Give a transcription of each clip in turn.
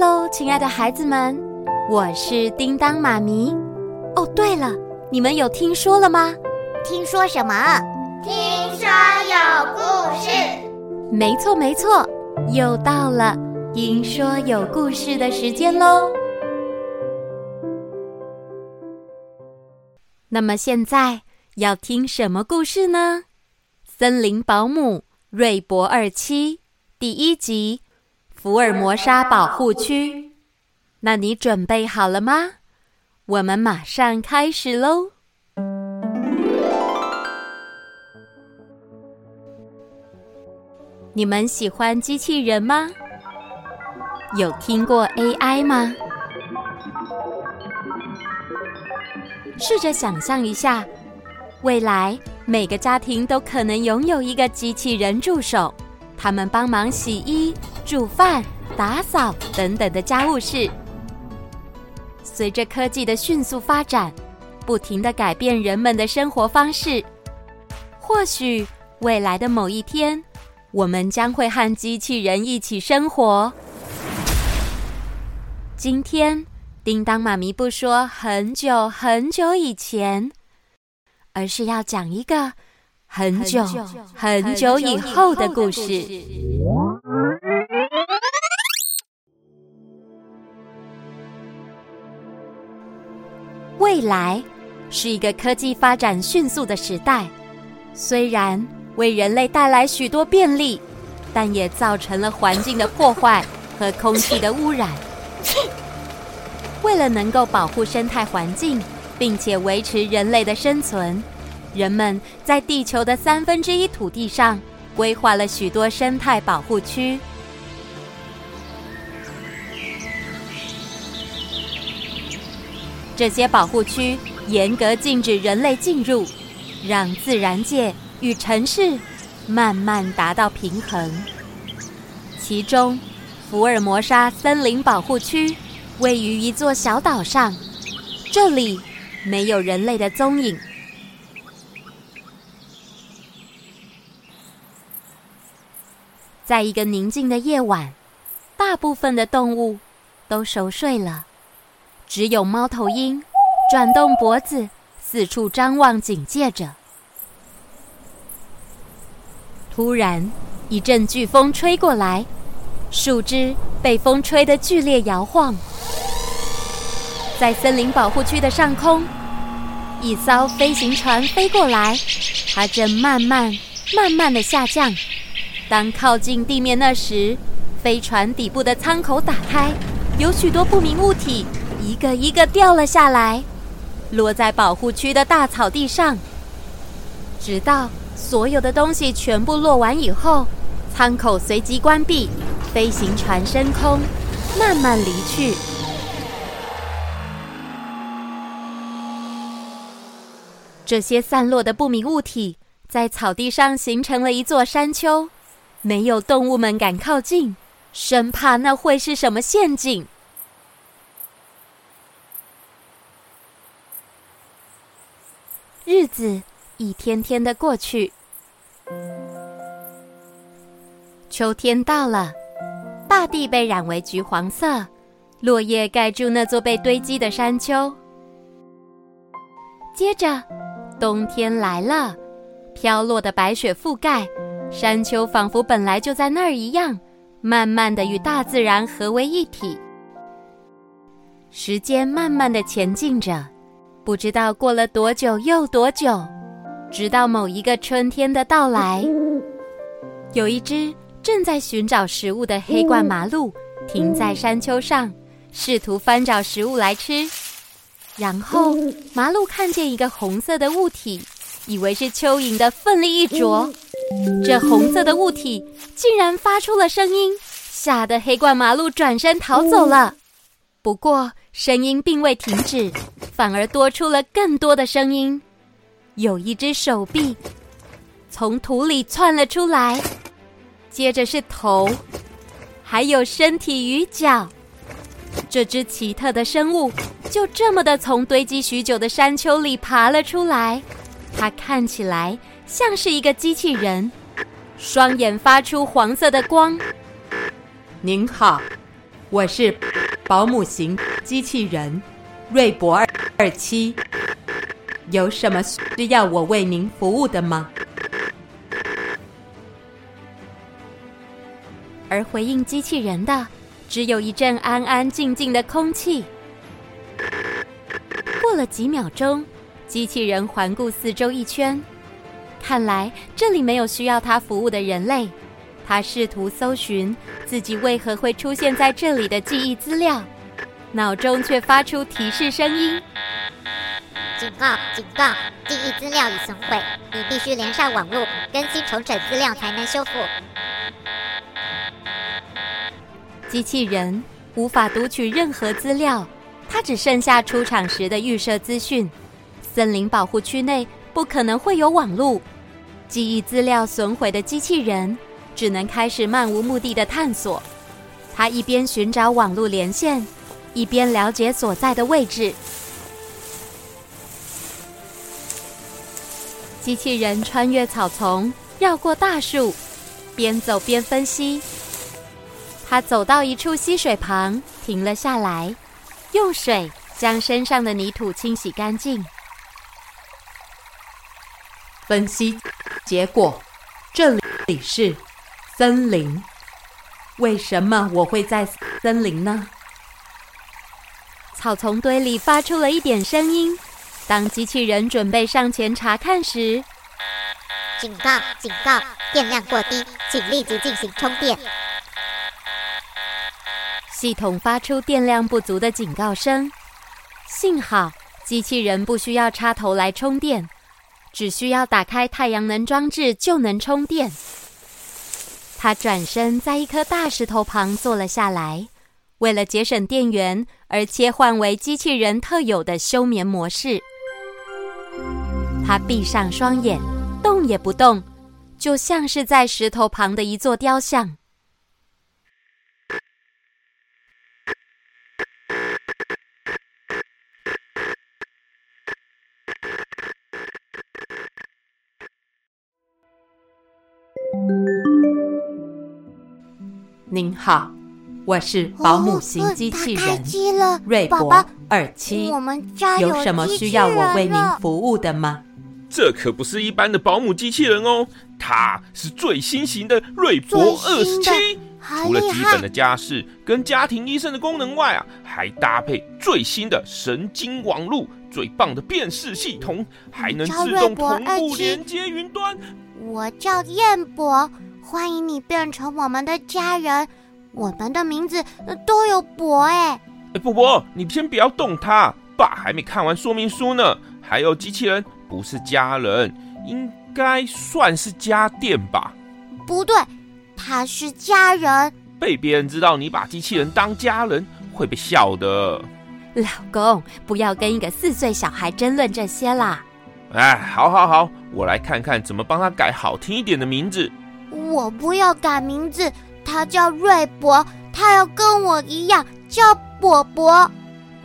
喽，亲爱的孩子们，我是叮当妈咪。哦，对了，你们有听说了吗？听说什么？听说有故事。没错，没错，又到了听说有故事的时间喽。那么现在要听什么故事呢？森林保姆瑞博二七第一集。福尔摩沙保护区，那你准备好了吗？我们马上开始喽！你们喜欢机器人吗？有听过 AI 吗？试着想象一下，未来每个家庭都可能拥有一个机器人助手，他们帮忙洗衣。煮饭、打扫等等的家务事，随着科技的迅速发展，不停的改变人们的生活方式。或许未来的某一天，我们将会和机器人一起生活。今天，叮当妈咪不说很久很久以前，而是要讲一个很久很久，很久以后的故事。未来是一个科技发展迅速的时代，虽然为人类带来许多便利，但也造成了环境的破坏和空气的污染。为了能够保护生态环境，并且维持人类的生存，人们在地球的三分之一土地上规划了许多生态保护区。这些保护区严格禁止人类进入，让自然界与城市慢慢达到平衡。其中，福尔摩沙森林保护区位于一座小岛上，这里没有人类的踪影。在一个宁静的夜晚，大部分的动物都熟睡了。只有猫头鹰转动脖子，四处张望，警戒着。突然，一阵飓风吹过来，树枝被风吹得剧烈摇晃。在森林保护区的上空，一艘飞行船飞过来，它正慢慢、慢慢地下降。当靠近地面那时，飞船底部的舱口打开，有许多不明物体。一个一个掉了下来，落在保护区的大草地上。直到所有的东西全部落完以后，舱口随即关闭，飞行船升空，慢慢离去。这些散落的不明物体在草地上形成了一座山丘，没有动物们敢靠近，生怕那会是什么陷阱。子一天天的过去，秋天到了，大地被染为橘黄色，落叶盖住那座被堆积的山丘。接着，冬天来了，飘落的白雪覆盖山丘，仿佛本来就在那儿一样，慢慢的与大自然合为一体。时间慢慢的前进着。不知道过了多久又多久，直到某一个春天的到来，有一只正在寻找食物的黑冠麻鹿停在山丘上，试图翻找食物来吃。然后，麻鹿看见一个红色的物体，以为是蚯蚓的奋力一啄，这红色的物体竟然发出了声音，吓得黑冠麻鹿转身逃走了。不过，声音并未停止。反而多出了更多的声音，有一只手臂从土里窜了出来，接着是头，还有身体与脚。这只奇特的生物就这么的从堆积许久的山丘里爬了出来。它看起来像是一个机器人，双眼发出黄色的光。您好，我是保姆型机器人瑞博二二七，有什么需要我为您服务的吗？而回应机器人的，只有一阵安安静静的空气。过了几秒钟，机器人环顾四周一圈，看来这里没有需要它服务的人类。他试图搜寻自己为何会出现在这里的记忆资料，脑中却发出提示声音：“警告！警告！记忆资料已损毁，你必须连上网络更新重整资料才能修复。”机器人无法读取任何资料，它只剩下出厂时的预设资讯。森林保护区内不可能会有网络，记忆资料损毁的机器人。只能开始漫无目的的探索。他一边寻找网络连线，一边了解所在的位置。机器人穿越草丛，绕过大树，边走边分析。他走到一处溪水旁，停了下来，用水将身上的泥土清洗干净。分析结果，这里是。森林，为什么我会在森林呢？草丛堆里发出了一点声音。当机器人准备上前查看时，警告！警告！电量过低，请立即进行充电。系统发出电量不足的警告声。幸好机器人不需要插头来充电，只需要打开太阳能装置就能充电。他转身在一颗大石头旁坐了下来，为了节省电源而切换为机器人特有的休眠模式。他闭上双眼，动也不动，就像是在石头旁的一座雕像。您好，我是保姆型机器人瑞博二七，有什么需要我为您服务的吗？这可不是一般的保姆机器人哦，它是最新型的瑞博二十七。除了基本的家事跟家庭医生的功能外啊，还搭配最新的神经网络，最棒的辨识系统，还能自动同步连接云端。我叫燕博。欢迎你变成我们的家人，我们的名字都有“博”哎。哎，博博，你先不要动它，爸还没看完说明书呢。还有机器人不是家人，应该算是家电吧？不对，他是家人。被别人知道你把机器人当家人，会被笑的。老公，不要跟一个四岁小孩争论这些啦。哎，好好好，我来看看怎么帮他改好听一点的名字。我不要改名字，他叫瑞博，他要跟我一样叫伯伯。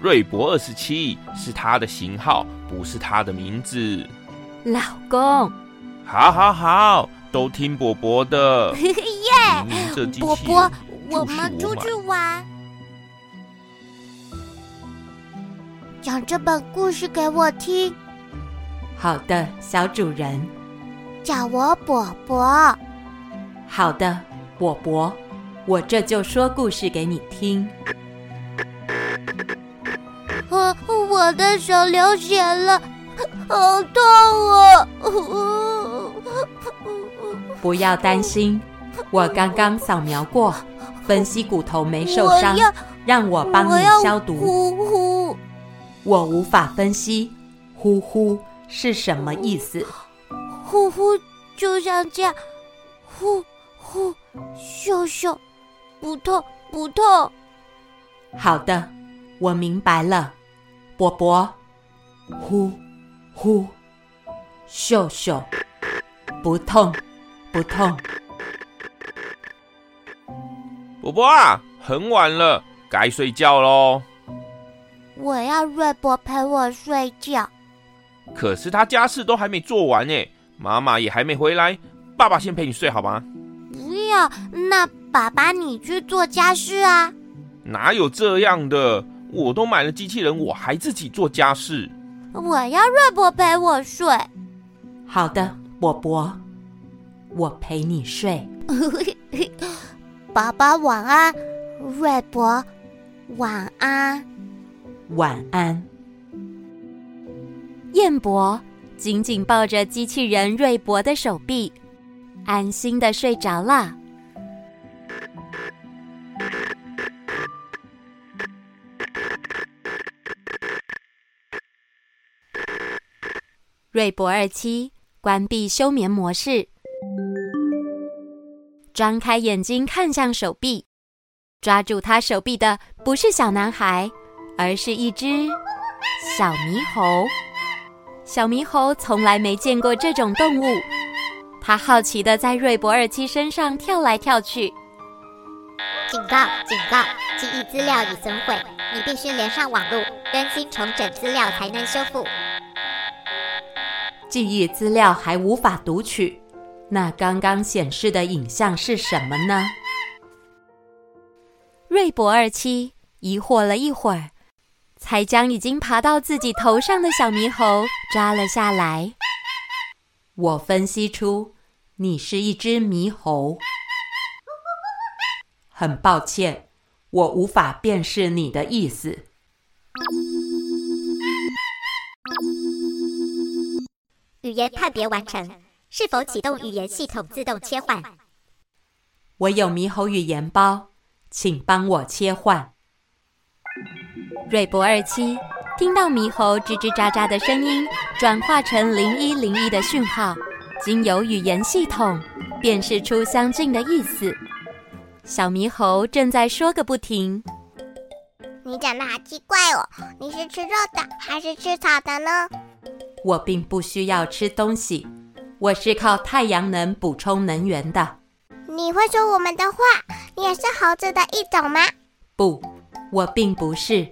瑞博二十七是他的型号，不是他的名字。老公，好好好，都听伯伯的。耶 Yeah,！博博，我们出去玩，讲这本故事给我听。好的，小主人，叫我博博。好的，我博，我这就说故事给你听。我我的手流血了，好痛啊！不要担心，我刚刚扫描过，分析骨头没受伤，我让我帮你消毒。呼呼，我无法分析，呼呼是什么意思？呼呼，就像这样，呼。呼，秀秀，不痛不痛。好的，我明白了，波波。呼，呼，秀秀，不痛不痛。波波啊，很晚了，该睡觉喽。我要瑞博陪我睡觉。可是他家事都还没做完呢，妈妈也还没回来，爸爸先陪你睡好吗？那爸爸，你去做家事啊？哪有这样的？我都买了机器人，我还自己做家事。我要瑞博陪我睡。好的，波波，我陪你睡。爸爸晚安，瑞博晚安，晚安。燕博紧紧抱着机器人瑞博的手臂，安心的睡着了。瑞博二七关闭休眠模式，张开眼睛看向手臂，抓住他手臂的不是小男孩，而是一只小猕猴。小猕猴从来没见过这种动物，他好奇地在瑞博二七身上跳来跳去。警告！警告！记忆资料已损毁，你必须连上网络更新重整资料才能修复。记忆资料还无法读取，那刚刚显示的影像是什么呢？瑞博二七疑惑了一会儿，才将已经爬到自己头上的小猕猴抓了下来。我分析出你是一只猕猴，很抱歉，我无法辨识你的意思。语言判别完成，是否启动语言系统自动切换？我有猕猴语言包，请帮我切换。瑞博二七听到猕猴吱吱喳喳的声音，转化成零一零一的讯号，经由语言系统辨识出相近的意思。小猕猴正在说个不停。你长得好奇怪哦，你是吃肉的还是吃草的呢？我并不需要吃东西，我是靠太阳能补充能源的。你会说我们的话？你也是猴子的一种吗？不，我并不是，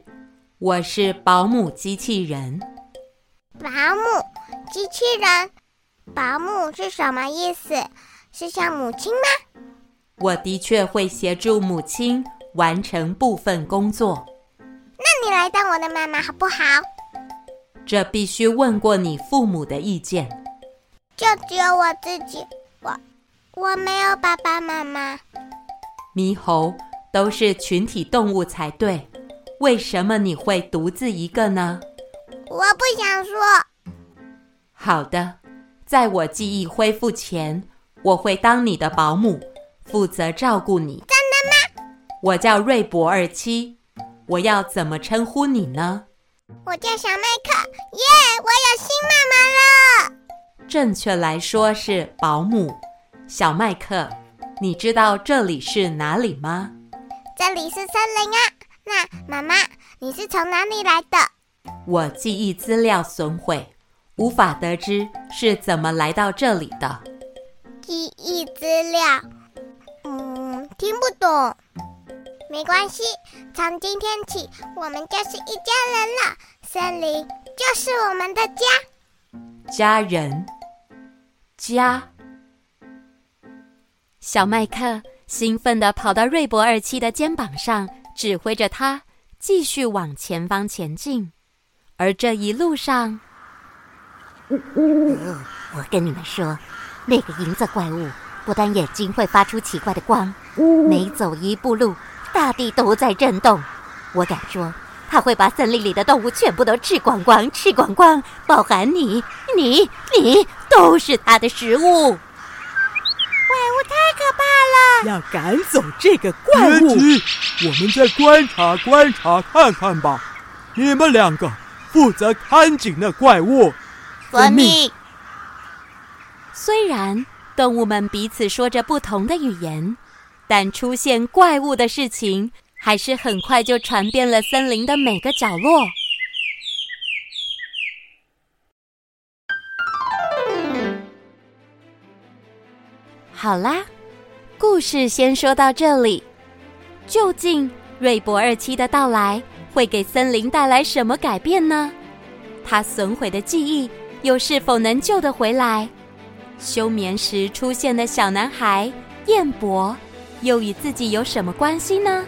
我是保姆机器人。保姆机器人，保姆是什么意思？是像母亲吗？我的确会协助母亲完成部分工作。那你来当我的妈妈好不好？这必须问过你父母的意见。就只有我自己，我我没有爸爸妈妈。猕猴都是群体动物才对，为什么你会独自一个呢？我不想说。好的，在我记忆恢复前，我会当你的保姆，负责照顾你。真的吗？我叫瑞博二七，我要怎么称呼你呢？我叫小麦克，耶、yeah！我有新妈妈了。正确来说是保姆，小麦克。你知道这里是哪里吗？这里是森林啊。那妈妈，你是从哪里来的？我记忆资料损毁，无法得知是怎么来到这里的。记忆资料，嗯，听不懂。没关系，从今天起，我们就是一家人了。森林就是我们的家。家人，家。小麦克兴奋地跑到瑞博二七的肩膀上，指挥着他继续往前方前进。而这一路上，我跟你们说，那个银色怪物不但眼睛会发出奇怪的光，每走一步路。大地都在震动，我敢说，它会把森林里的动物全部都吃光光，吃光光，包含你、你、你，都是它的食物。怪物太可怕了，要赶走这个怪物。我们再观察观察看看吧。你们两个负责看紧那怪物。遵命。虽然动物们彼此说着不同的语言。但出现怪物的事情，还是很快就传遍了森林的每个角落。好啦，故事先说到这里。究竟瑞博二七的到来会给森林带来什么改变呢？它损毁的记忆又是否能救得回来？休眠时出现的小男孩燕博，又与自己有什么关系呢？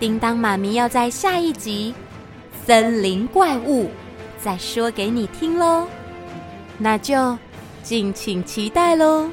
叮当妈咪要在下一集《森林怪物》再说给你听喽，那就敬请期待喽。